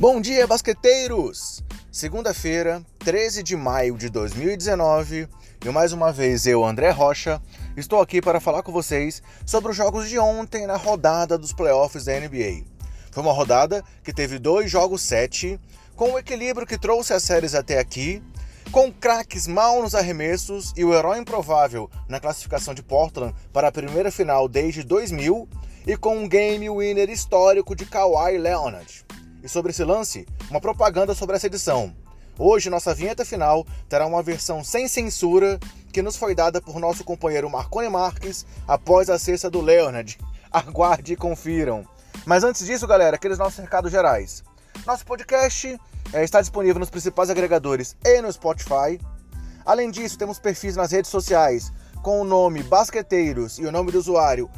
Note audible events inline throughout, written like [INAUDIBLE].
Bom dia, basqueteiros! Segunda-feira, 13 de maio de 2019, e mais uma vez eu, André Rocha, estou aqui para falar com vocês sobre os jogos de ontem na rodada dos playoffs da NBA. Foi uma rodada que teve dois jogos 7, com o equilíbrio que trouxe as séries até aqui, com craques mal nos arremessos e o herói improvável na classificação de Portland para a primeira final desde 2000, e com um game winner histórico de Kawhi Leonard. E sobre esse lance, uma propaganda sobre essa edição. Hoje, nossa vinheta final terá uma versão sem censura que nos foi dada por nosso companheiro Marconi Marques após a cesta do Leonard. [LAUGHS] Aguarde e confiram. Mas antes disso, galera, aqueles nossos recados gerais. Nosso podcast é, está disponível nos principais agregadores e no Spotify. Além disso, temos perfis nas redes sociais com o nome Basqueteiros e o nome do usuário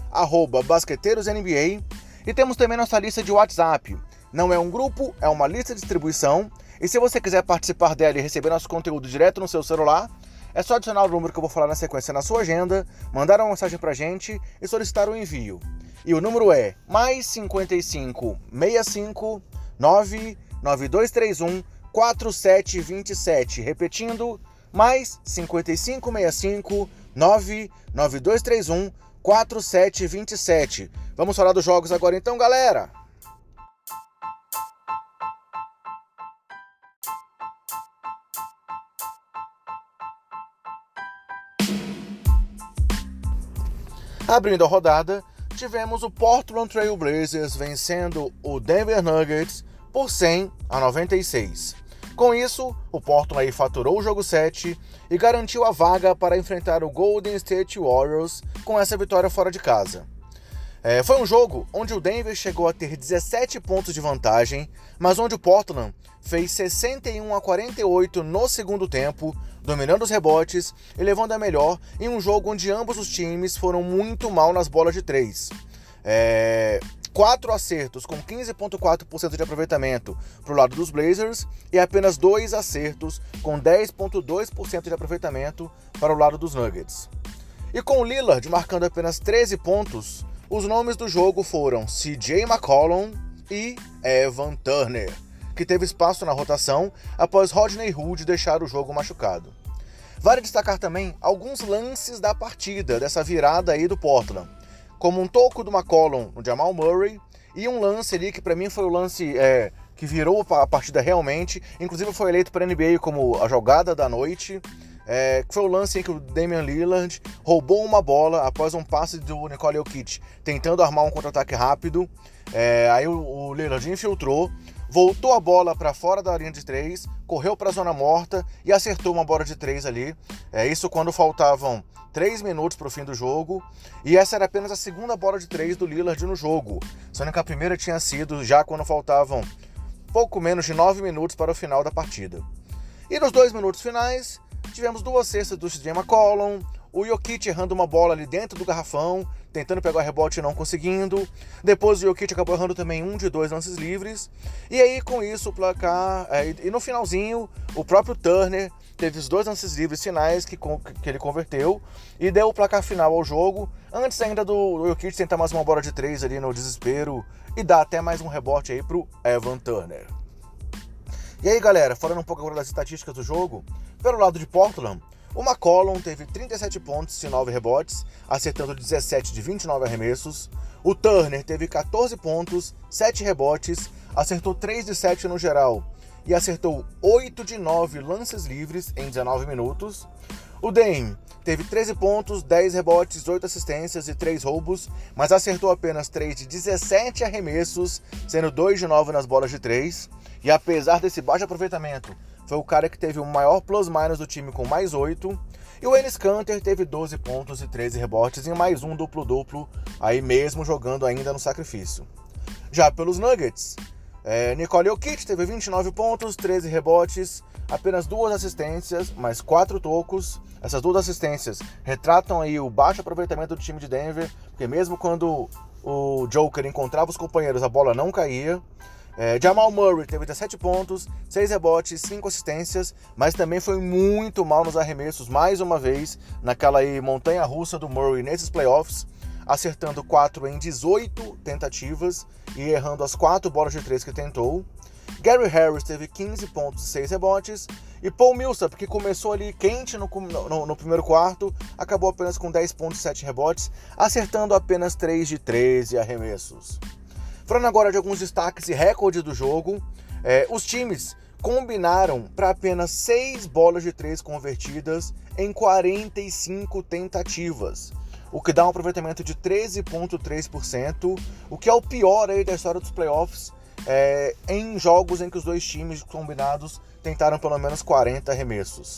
BasqueteirosNBA. E temos também nossa lista de WhatsApp. Não é um grupo, é uma lista de distribuição. E se você quiser participar dela e receber nosso conteúdo direto no seu celular, é só adicionar o número que eu vou falar na sequência na sua agenda, mandar uma mensagem pra gente e solicitar o envio. E o número é mais 55 65 99231 4727. Repetindo, mais 5565 99231 4727. Vamos falar dos jogos agora então, galera. Abrindo a rodada, tivemos o Portland Trail Blazers vencendo o Denver Nuggets por 100 a 96. Com isso, o Portland faturou o jogo 7 e garantiu a vaga para enfrentar o Golden State Warriors com essa vitória fora de casa. É, foi um jogo onde o Denver chegou a ter 17 pontos de vantagem, mas onde o Portland fez 61 a 48 no segundo tempo, dominando os rebotes e levando a melhor em um jogo onde ambos os times foram muito mal nas bolas de três. É, quatro acertos com 15,4% de aproveitamento para o lado dos Blazers e apenas dois acertos com 10,2% de aproveitamento para o lado dos Nuggets. E com o Lillard marcando apenas 13 pontos, os nomes do jogo foram CJ McCollum e Evan Turner, que teve espaço na rotação após Rodney Hood deixar o jogo machucado. Vale destacar também alguns lances da partida, dessa virada aí do Portland como um toco do McCollum no Jamal Murray e um lance ali que para mim foi o lance é, que virou a partida realmente, inclusive foi eleito para NBA como a jogada da noite. É, que foi o lance em que o Damian Lillard roubou uma bola após um passe do Nicole Jokic tentando armar um contra-ataque rápido. É, aí o, o Lillard infiltrou, voltou a bola para fora da linha de três, correu para a zona morta e acertou uma bola de três ali. É isso quando faltavam 3 minutos para o fim do jogo, e essa era apenas a segunda bola de 3 do Lillard no jogo, sendo que a primeira tinha sido já quando faltavam pouco menos de 9 minutos para o final da partida. E nos dois minutos finais, tivemos duas cestas do CJ McCollum, o Jokic errando uma bola ali dentro do garrafão, tentando pegar o rebote e não conseguindo. Depois o Jokic acabou errando também um de dois lances livres. E aí, com isso, o placar. É, e no finalzinho, o próprio Turner teve os dois lances livres finais que, que ele converteu e deu o placar final ao jogo. Antes ainda do Jokic tentar mais uma bola de três ali no desespero e dar até mais um rebote aí pro Evan Turner. E aí, galera, falando um pouco agora das estatísticas do jogo, pelo lado de Portland, o McCollum teve 37 pontos e 9 rebotes, acertando 17 de 29 arremessos. O Turner teve 14 pontos, 7 rebotes, acertou 3 de 7 no geral e acertou 8 de 9 lances livres em 19 minutos. O Dame teve 13 pontos, 10 rebotes, 8 assistências e 3 roubos, mas acertou apenas 3 de 17 arremessos, sendo 2 de 9 nas bolas de 3. E apesar desse baixo aproveitamento, foi o cara que teve o maior plus-minus do time com mais 8. E o Enes Kanter teve 12 pontos e 13 rebotes em mais um duplo-duplo, aí mesmo jogando ainda no sacrifício. Já pelos Nuggets, é, Nicole Jokic teve 29 pontos, 13 rebotes, apenas duas assistências, mais quatro tocos. Essas duas assistências retratam aí o baixo aproveitamento do time de Denver, porque mesmo quando o Joker encontrava os companheiros, a bola não caía. É, Jamal Murray teve 17 pontos, 6 rebotes, 5 assistências, mas também foi muito mal nos arremessos, mais uma vez, naquela aí montanha russa do Murray nesses playoffs, acertando 4 em 18 tentativas e errando as 4 bolas de 3 que tentou. Gary Harris teve 15 pontos e 6 rebotes. E Paul Millsap, que começou ali quente no, no, no, primeiro quarto, acabou apenas com 10 pontos e 7 rebotes, acertando apenas 3 de 13 arremessos. Falando agora de alguns destaques e recordes do jogo, é, os times combinaram para apenas 6 bolas de 3 convertidas em 45 tentativas, o que dá um aproveitamento de 13,3%, o que é o pior aí da história dos playoffs é, em jogos em que os dois times combinados tentaram pelo menos 40 arremessos.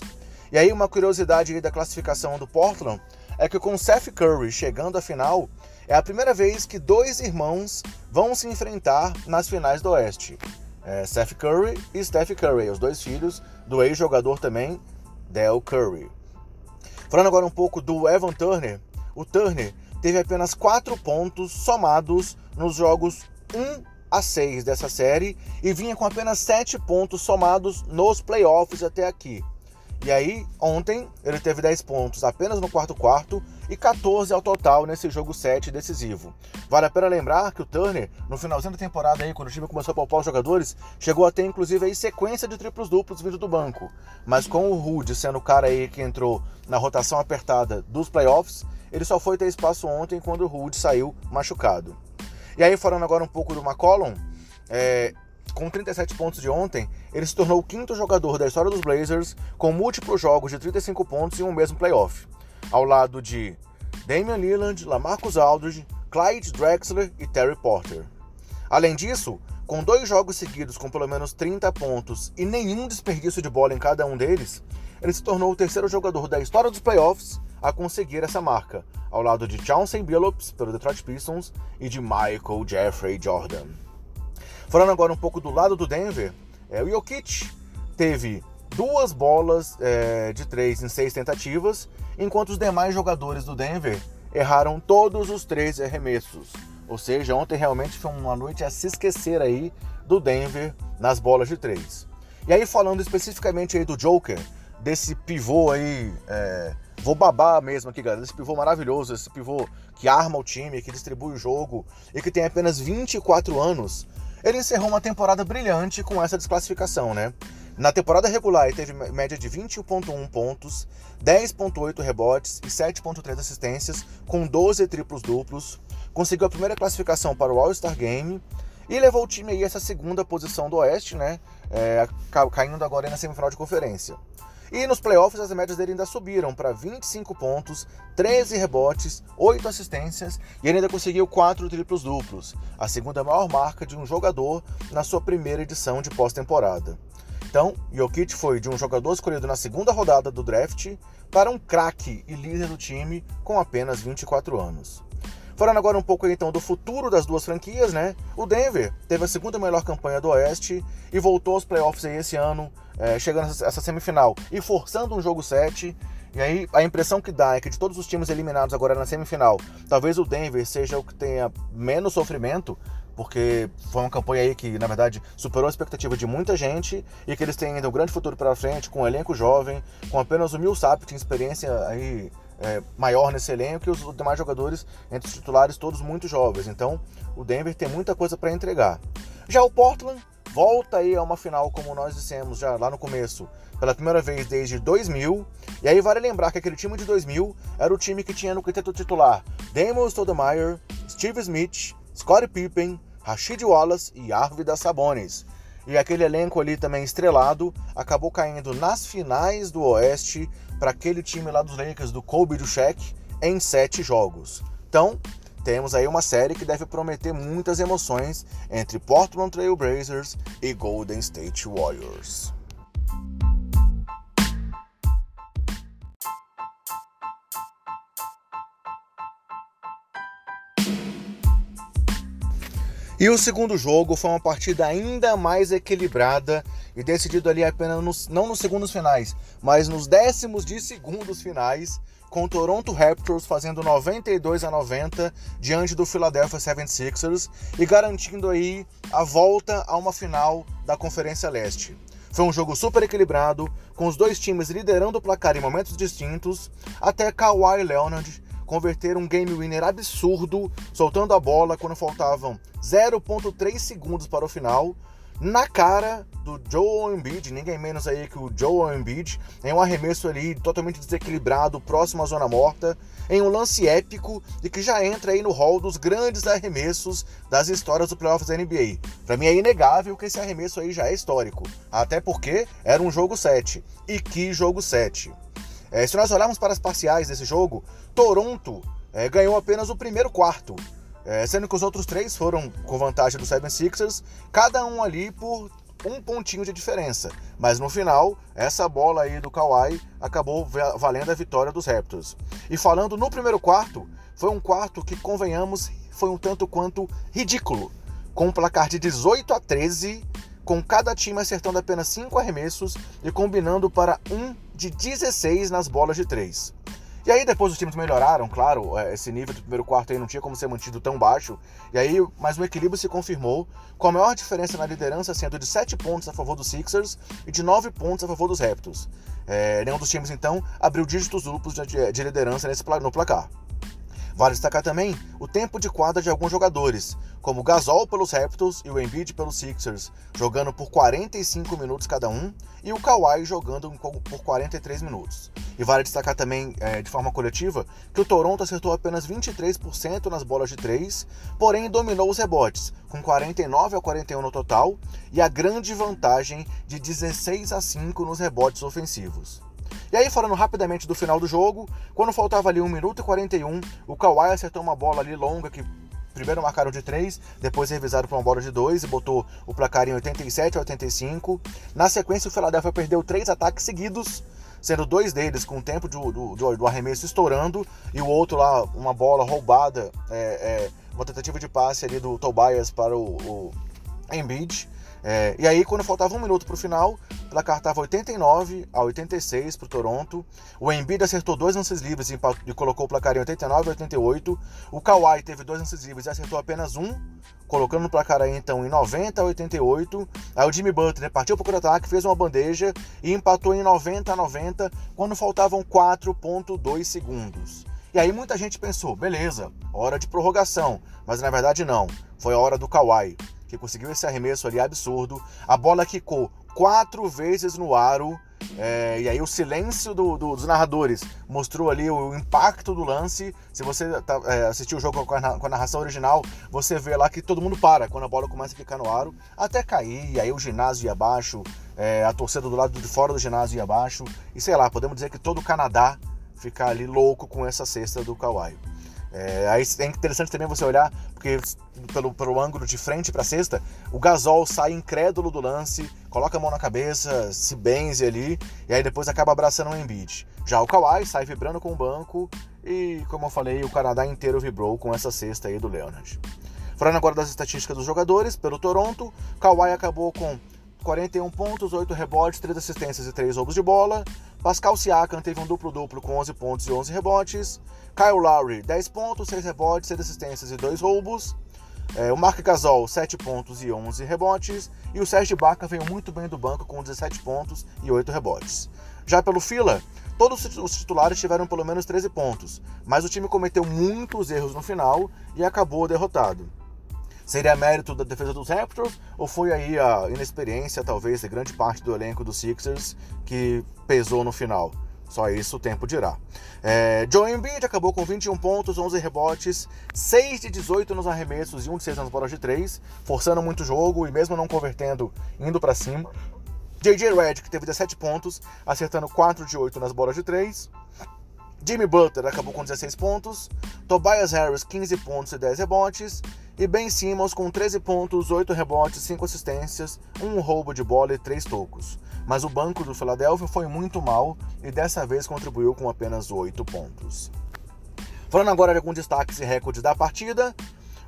E aí uma curiosidade da classificação do Portland é que com Seth Curry chegando à final, é a primeira vez que dois irmãos vão se enfrentar nas finais do Oeste. É Seth Curry e Steph Curry, os dois filhos do ex-jogador também, Del Curry. Falando agora um pouco do Evan Turner, o Turner teve apenas 4 pontos somados nos jogos 1 a 6 dessa série e vinha com apenas 7 pontos somados nos playoffs até aqui. E aí, ontem, ele teve 10 pontos apenas no quarto quarto e 14 ao total nesse jogo 7 decisivo. Vale a pena lembrar que o Turner, no finalzinho da temporada aí, quando o time começou a poupar os jogadores, chegou a ter inclusive aí sequência de triplos duplos vindo do banco. Mas com o Rude sendo o cara aí que entrou na rotação apertada dos playoffs, ele só foi ter espaço ontem quando o Rude saiu machucado. E aí, falando agora um pouco do McCollum, é, com 37 pontos de ontem, ele se tornou o quinto jogador da história dos Blazers com múltiplos jogos de 35 pontos em um mesmo playoff, ao lado de Damian Lillard, Lamarcus Aldridge, Clyde Drexler e Terry Porter. Além disso, com dois jogos seguidos com pelo menos 30 pontos e nenhum desperdício de bola em cada um deles, ele se tornou o terceiro jogador da história dos playoffs a conseguir essa marca, ao lado de Chauncey Billups pelo Detroit Pistons e de Michael Jeffrey Jordan. Falando agora um pouco do lado do Denver, é, o Jokic teve duas bolas é, de três em seis tentativas, enquanto os demais jogadores do Denver erraram todos os três arremessos. Ou seja, ontem realmente foi uma noite a se esquecer aí do Denver nas bolas de três. E aí falando especificamente aí do Joker, desse pivô aí é, Vou babar mesmo aqui, galera. Esse pivô maravilhoso, esse pivô que arma o time, que distribui o jogo e que tem apenas 24 anos. Ele encerrou uma temporada brilhante com essa desclassificação, né? Na temporada regular, ele teve média de 21,1 pontos, 10,8 rebotes e 7,3 assistências, com 12 triplos duplos. Conseguiu a primeira classificação para o All-Star Game e levou o time aí a essa segunda posição do Oeste, né? É, caindo agora na semifinal de conferência. E nos playoffs as médias dele ainda subiram para 25 pontos, 13 rebotes, 8 assistências e ele ainda conseguiu 4 triplos duplos, a segunda maior marca de um jogador na sua primeira edição de pós-temporada. Então, Jokic foi de um jogador escolhido na segunda rodada do draft para um craque e líder do time com apenas 24 anos. Falando agora um pouco então do futuro das duas franquias, né? O Denver teve a segunda melhor campanha do Oeste e voltou aos playoffs aí esse ano, é, chegando a essa semifinal e forçando um jogo 7. E aí a impressão que dá é que de todos os times eliminados agora na semifinal, talvez o Denver seja o que tenha menos sofrimento, porque foi uma campanha aí que, na verdade, superou a expectativa de muita gente e que eles têm ainda um grande futuro pela frente, com um elenco jovem, com apenas o Millsap, que tem experiência aí é, maior nesse elenco e os demais jogadores, entre os titulares, todos muito jovens. Então, o Denver tem muita coisa para entregar. Já o Portland volta aí a uma final, como nós dissemos já lá no começo, pela primeira vez desde 2000. E aí vale lembrar que aquele time de 2000 era o time que tinha no quinteto titular Damon Stoudemire, Steve Smith, Scottie Pippen, Rashid Wallace e Arvidas Sabonis. E aquele elenco ali também estrelado acabou caindo nas finais do Oeste para aquele time lá dos Lakers do Kobe do Shaq em sete jogos. Então, temos aí uma série que deve prometer muitas emoções entre Portland Trail Blazers e Golden State Warriors. E o segundo jogo foi uma partida ainda mais equilibrada e decidido ali apenas nos, não nos segundos finais, mas nos décimos de segundos finais, com o Toronto Raptors fazendo 92 a 90 diante do Philadelphia 76ers e garantindo aí a volta a uma final da Conferência Leste. Foi um jogo super equilibrado, com os dois times liderando o placar em momentos distintos, até Kawhi Leonard converter um game winner absurdo, soltando a bola quando faltavam 0.3 segundos para o final, na cara do Joel Embiid, ninguém menos aí que o Joel Embiid, em um arremesso ali totalmente desequilibrado, próximo à zona morta, em um lance épico e que já entra aí no hall dos grandes arremessos das histórias do playoffs da NBA. Para mim é inegável que esse arremesso aí já é histórico, até porque era um jogo 7. E que jogo 7. É, se nós olharmos para as parciais desse jogo, Toronto é, ganhou apenas o primeiro quarto, é, sendo que os outros três foram com vantagem do 76ers, cada um ali por um pontinho de diferença. Mas no final, essa bola aí do Kawhi acabou valendo a vitória dos Raptors. E falando no primeiro quarto, foi um quarto que, convenhamos, foi um tanto quanto ridículo. Com um placar de 18 a 13, com cada time acertando apenas 5 arremessos e combinando para um de 16 nas bolas de 3. E aí depois os times melhoraram, claro, é, esse nível do primeiro quarto aí não tinha como ser mantido tão baixo. E aí, mas o equilíbrio se confirmou, com a maior diferença na liderança sendo de 7 pontos a favor dos Sixers e de 9 pontos a favor dos Raptors. É, nenhum dos times, então, abriu dígitos duplos de, de liderança nesse, no placar. Vale destacar também o tempo de quadra de alguns jogadores, como Gasol pelos Raptors e o Embiid pelos Sixers, jogando por 45 minutos cada um, e o Kawhi jogando por 43 minutos. E vale destacar também, é, de forma coletiva, que o Toronto acertou apenas 23% nas bolas de 3, porém dominou os rebotes, com 49 a 41 no total, e a grande vantagem de 16 a 5 nos rebotes ofensivos. E aí, falando rapidamente do final do jogo, quando faltava ali 1 minuto e 41, o Kawhi acertou uma bola ali longa que primeiro marcaram de 3, depois revisaram para uma bola de 2 e botou o placar em 87 a 85. Na sequência, o Philadelphia perdeu três ataques seguidos, sendo dois deles com o tempo do, do, do arremesso estourando e o outro lá, uma bola roubada, é, é, uma tentativa de passe ali do Tobias para o, o Embiid. É, e aí, quando faltava um minuto para o final, o placar estava 89 a 86 para o Toronto. O Embiid acertou dois lances livres e, e, colocou o placar em 89 a 88. O Kawhi teve dois lances livres e acertou apenas um, colocando o placar aí então em 90 a 88. Aí o Jimmy Butler partiu para o ataque, fez uma bandeja e empatou em 90 a 90 quando faltavam 4.2 segundos. E aí muita gente pensou, beleza, hora de prorrogação, mas na verdade não, foi a hora do Kawhi que conseguiu esse arremesso ali absurdo. A bola quicou quatro vezes no aro. É, e aí o silêncio do, do, dos narradores mostrou ali o impacto do lance. Se você tá, é, assistiu o jogo com a, com a, narração original, você vê lá que todo mundo para quando a bola começa a ficar no aro, até cair, e aí o ginásio ia abaixo, é, a torcida do lado de fora do ginásio ia abaixo, e sei lá, podemos dizer que todo o Canadá ficar ali louco com essa cesta do Kawhi. É, aí é interessante também você olhar, porque pelo, pelo ângulo de frente para a cesta, o Gasol sai incrédulo do lance, coloca a mão na cabeça, se benze ali, e aí depois acaba abraçando o Embiid. Já o Kawhi sai vibrando com o banco, e como eu falei, o Canadá inteiro vibrou com essa cesta aí do Leonard. Falando agora das estatísticas dos jogadores, pelo Toronto, Kawhi acabou com 41 pontos, 8 rebotes, 3 assistências e 3 roubos de bola. Pascal Siakam teve um duplo-duplo com 11 pontos e 11 rebotes. Kyle Lowry, 10 pontos, 6 rebotes, 6 assistências e 2 roubos. É, o Mark Gasol, 7 pontos e 11 rebotes. E o Sérgio Ibaka veio muito bem do banco com 17 pontos e 8 rebotes. Já pelo Fila, todos os titulares tiveram pelo menos 13 pontos, mas o time cometeu muitos erros no final e acabou derrotado. Seria mérito da defesa dos Raptors ou foi aí a inexperiência, talvez, de grande parte do elenco dos Sixers que pesou no final? Só isso o tempo dirá. É, Joe Embiid acabou com 21 pontos, 11 rebotes, 6 de 18 nos arremessos e 1 de 6 nas bolas de 3, forçando muito jogo e mesmo não convertendo, indo para cima. JJ Redick teve 17 pontos, acertando 4 de 8 nas bolas de 3. Jimmy Butler acabou com 16 pontos, Tobias Harris 15 pontos e 10 rebotes, e Ben Simmons com 13 pontos, 8 rebotes, 5 assistências, um roubo de bola e 3 tocos. Mas o banco do Philadelphia foi muito mal e dessa vez contribuiu com apenas 8 pontos. Falando agora de alguns destaques e recordes da partida,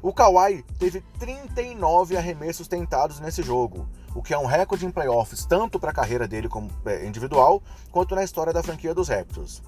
o Kawhi teve 39 arremessos tentados nesse jogo, o que é um recorde em playoffs tanto para a carreira dele como é, individual quanto na história da franquia dos Raptors.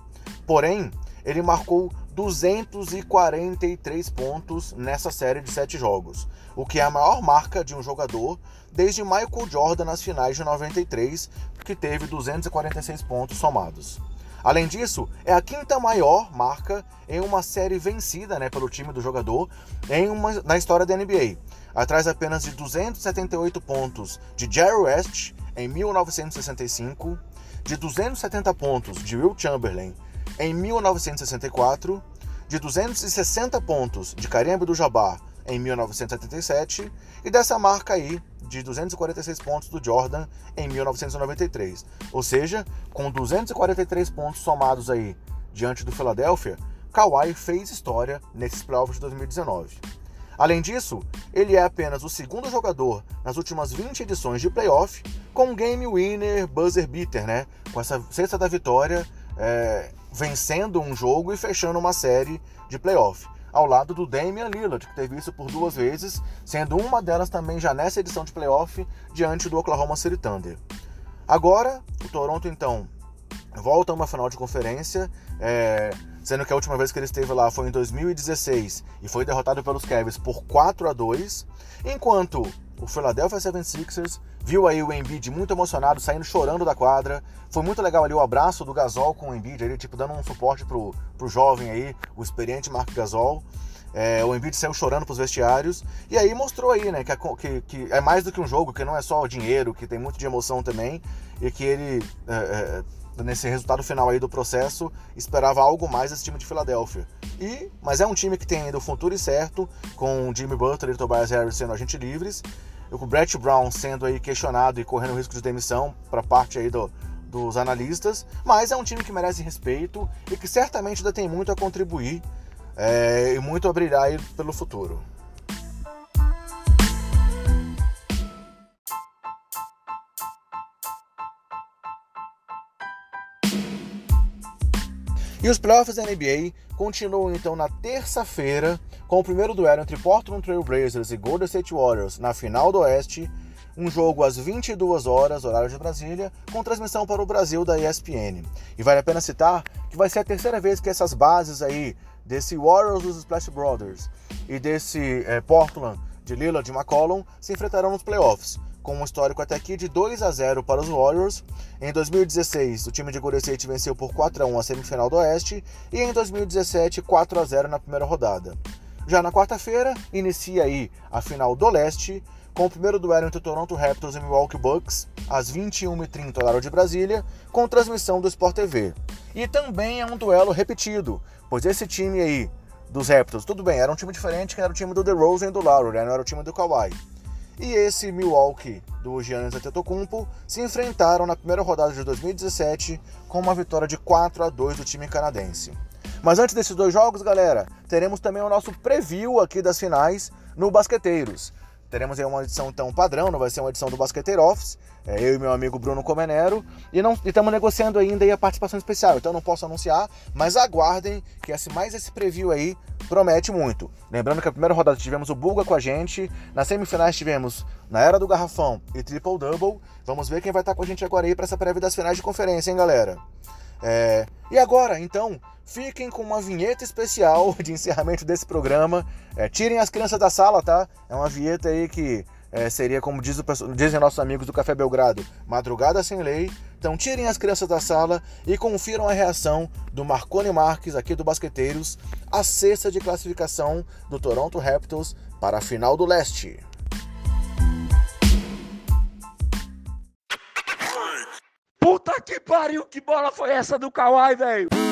Porém, ele marcou 243 pontos nessa série de 7 jogos, o que é a maior marca de um jogador desde Michael Jordan nas finais de 93, que teve 246 pontos somados. Além disso, é a quinta maior marca em uma série vencida né, pelo time do jogador em uma, na história da NBA, atrás apenas de 278 pontos de Jerry West em 1965, de 270 pontos de Will Chamberlain em 1964, de 260 pontos de Kareem Abdul-Jabbar em 1977 e dessa marca aí de 246 pontos do Jordan em 1993. Ou seja, com 243 pontos somados aí diante do Philadelphia, Kawhi fez história nesses playoffs de 2019. Além disso, ele é apenas o segundo jogador nas últimas 20 edições de playoff com game winner buzzer beater, né? Com essa sexta da vitória, é, vencendo um jogo e fechando uma série de playoff ao lado do Damian Lillard, que teve isso por duas vezes, sendo uma delas também já nessa edição de playoff diante do Oklahoma City Thunder. Agora, o Toronto então volta a uma final de conferência, é, sendo que a última vez que ele esteve lá foi em 2016 e foi derrotado pelos Cavs por 4 a 2, enquanto o Philadelphia 76ers viu aí o Embiid muito emocionado, saindo chorando da quadra. Foi muito legal ali o abraço do Gasol com o Embiid, ele tipo dando um suporte pro, pro jovem aí, o experiente Mark Gasol. É, o Embiid saiu chorando pros vestiários e aí mostrou aí, né, que, que, que, é mais do que um jogo, que não é só o dinheiro, que tem muito de emoção também e que ele é, é, nesse resultado final aí do processo esperava algo mais desse time de Filadélfia. E, mas é um time que tem ainda o futuro certo, com Jimmy Butler e Tobias Harris sendo agentes livres, o Brett Brown sendo aí questionado e correndo risco de demissão para parte aí do, dos analistas, mas é um time que merece respeito e que certamente ainda tem muito a contribuir é, e muito a brilhar pelo futuro. E os playoffs da NBA continuam então na terça-feira com o primeiro duelo entre Portland Trail Blazers e Golden State Warriors na final do Oeste, um jogo às 22 horas, horário de Brasília, com transmissão para o Brasil da ESPN. E vale a pena citar que vai ser a terceira vez que essas bases aí desse Warriors dos Splash Brothers e desse é, Portland de Lillard e McCollum se enfrentarão nos playoffs com um histórico até aqui de 2 a 0 para os Warriors. Em 2016, o time de Golden State venceu por 4 a 1 a semifinal do Oeste e em 2017, 4 a 0 na primeira rodada. Já na quarta-feira, inicia aí a final do Leste, com o primeiro duelo entre Toronto Raptors e Milwaukee Bucks, às 21h30 horário de Brasília, com transmissão do Sport TV. E também é um duelo repetido, pois esse time aí dos Raptors, tudo bem, era um time diferente, que era o time do DeRozan e do Lowry, né? não era o time do Kawhi e esse Milwaukee do Giannis Antetokounmpo se enfrentaram na primeira rodada de 2017 com uma vitória de 4 a 2 do time canadense. Mas antes desses dois jogos, galera, teremos também o nosso preview aqui das finais no Basqueteiros. Teremos aí uma edição então padrão, não vai ser uma edição do Basqueteiro Office, é, eu e meu amigo Bruno Comenero, e estamos negociando ainda aí a participação especial, então não posso anunciar, mas aguardem que esse, mais esse preview aí promete muito. Lembrando que a primeira rodada tivemos o Bulga com a gente, nas semifinais tivemos na Era do Garrafão e Triple Double, vamos ver quem vai estar com a gente agora aí para essa prévia das finais de conferência, hein galera? É... E agora, então, fiquem com uma vinheta especial [LAUGHS] de encerramento desse programa. É, tirem as crianças da sala, tá? É uma vinheta aí que é, seria, como diz o, dizem nossos amigos do Café Belgrado, madrugada sem lei. Então tirem as crianças da sala e confiram a reação do Marconi Marques, aqui do Basqueteiros, a sexta de classificação do Toronto Raptors para a final do leste. Puta que pariu, que bola foi essa do Kawhi, velho?